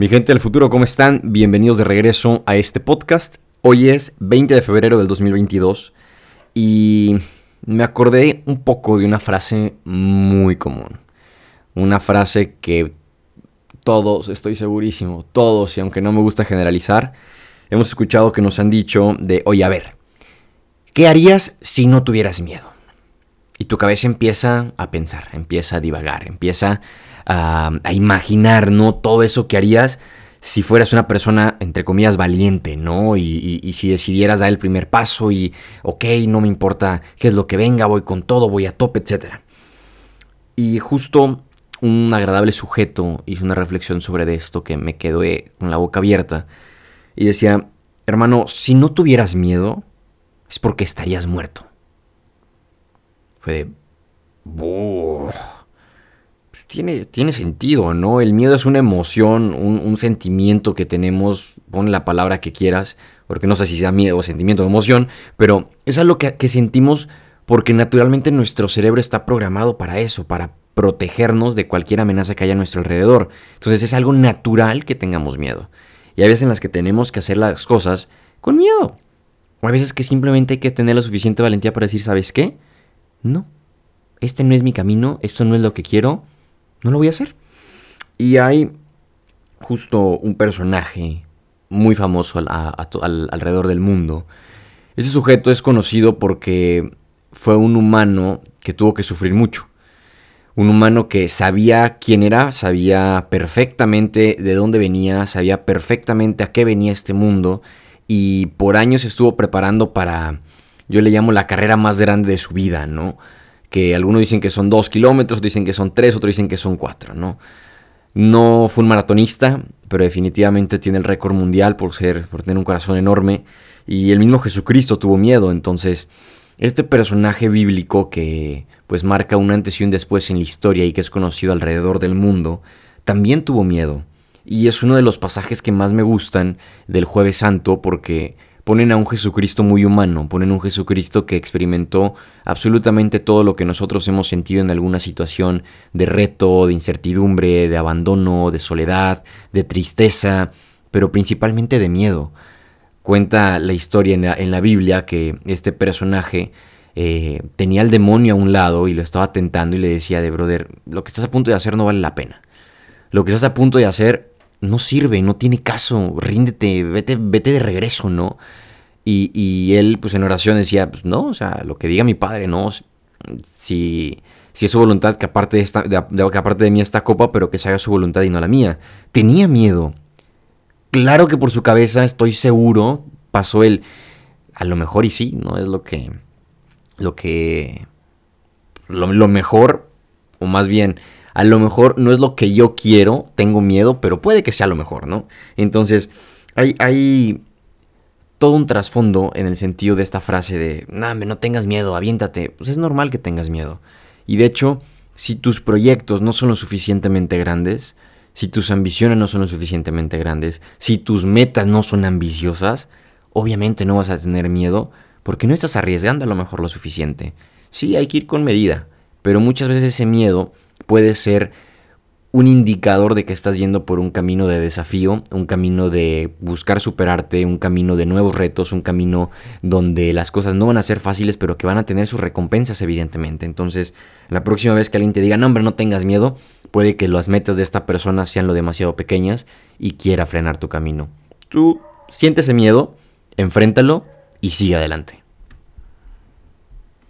Mi gente del futuro, ¿cómo están? Bienvenidos de regreso a este podcast. Hoy es 20 de febrero del 2022 y me acordé un poco de una frase muy común. Una frase que todos, estoy segurísimo, todos, y aunque no me gusta generalizar, hemos escuchado que nos han dicho de, oye, a ver, ¿qué harías si no tuvieras miedo? Y tu cabeza empieza a pensar, empieza a divagar, empieza a, imaginar, ¿no? Todo eso que harías si fueras una persona, entre comillas, valiente, ¿no? Y, si decidieras dar el primer paso y, ok, no me importa qué es lo que venga, voy con todo, voy a tope, etc. Y justo un agradable sujeto hizo una reflexión sobre esto que me quedó con la boca abierta. Y decía, hermano, si no tuvieras miedo, es porque estarías muerto. Fue de... tiene, tiene sentido, ¿no? El miedo es una emoción, un, sentimiento que tenemos, pon la palabra que quieras, porque no sé si sea miedo o sentimiento o emoción, pero es algo que, que sentimos porque naturalmente nuestro cerebro está programado para eso, para protegernos de cualquier amenaza que haya a nuestro alrededor. Entonces es algo natural que tengamos miedo. Y hay veces en las que tenemos que hacer las cosas con miedo. O hay veces que simplemente hay que tener la suficiente valentía para decir, ¿sabes qué? No, este no es mi camino, esto no es lo que quiero, no lo voy a hacer. Y hay justo un personaje muy famoso alrededor del mundo. Ese sujeto es conocido porque fue un humano que tuvo que sufrir mucho. Un humano que sabía quién era, sabía perfectamente de dónde venía, sabía perfectamente a qué venía este mundo y por años estuvo preparando para, yo le llamo la carrera más grande de su vida, ¿no? Que algunos dicen que son dos kilómetros, dicen que son tres, otros dicen que son cuatro, ¿no? No fue un maratonista, pero definitivamente tiene el récord mundial por ser, por tener un corazón enorme. Y el mismo Jesucristo tuvo miedo. Entonces, este personaje bíblico que pues marca un antes y un después en la historia y que es conocido alrededor del mundo, también tuvo miedo. Y es uno de los pasajes que más me gustan del jueves santo porque ponen a un Jesucristo muy humano, ponen un Jesucristo que experimentó absolutamente todo lo que nosotros hemos sentido en alguna situación de reto, de incertidumbre, de abandono, de soledad, de tristeza, pero principalmente de miedo. Cuenta la historia en la, Biblia que este personaje eh, tenía al demonio a un lado y lo estaba tentando y le decía de brother, lo que estás a punto de hacer no vale la pena. Lo que estás a punto de hacer no sirve, no tiene caso, ríndete, vete, vete de regreso, ¿no? Y, él, pues en oración decía, pues no, o sea, lo que diga mi padre, ¿no? Si, si es su voluntad, que aparte de, esta, que aparte de mí esta copa, pero que se haga su voluntad y no la mía. Tenía miedo. Claro que por su cabeza, estoy seguro, pasó él. A lo mejor y sí, ¿no? Es lo que. Lo que. lo mejor, o más bien, a lo mejor no es lo que yo quiero, tengo miedo, pero puede que sea lo mejor, ¿no? Entonces, hay, hay todo un trasfondo en el sentido de esta frase de, no, no tengas miedo, aviéntate. Pues es normal que tengas miedo. Y de hecho, si tus proyectos no son lo suficientemente grandes, si tus ambiciones no son lo suficientemente grandes, si tus metas no son ambiciosas, obviamente no vas a tener miedo porque no estás arriesgando a lo mejor lo suficiente. Sí, hay que ir con medida, pero muchas veces ese miedo puede ser un indicador de que estás yendo por un camino de desafío, un camino de buscar superarte, un camino de nuevos retos, un camino donde las cosas no van a ser fáciles, pero que van a tener sus recompensas, evidentemente. Entonces, la próxima vez que alguien te diga, no, hombre, no tengas miedo, puede que las metas de esta persona sean lo demasiado pequeñas y quiera frenar tu camino. Tú sientes ese miedo, enfréntalo y sigue adelante.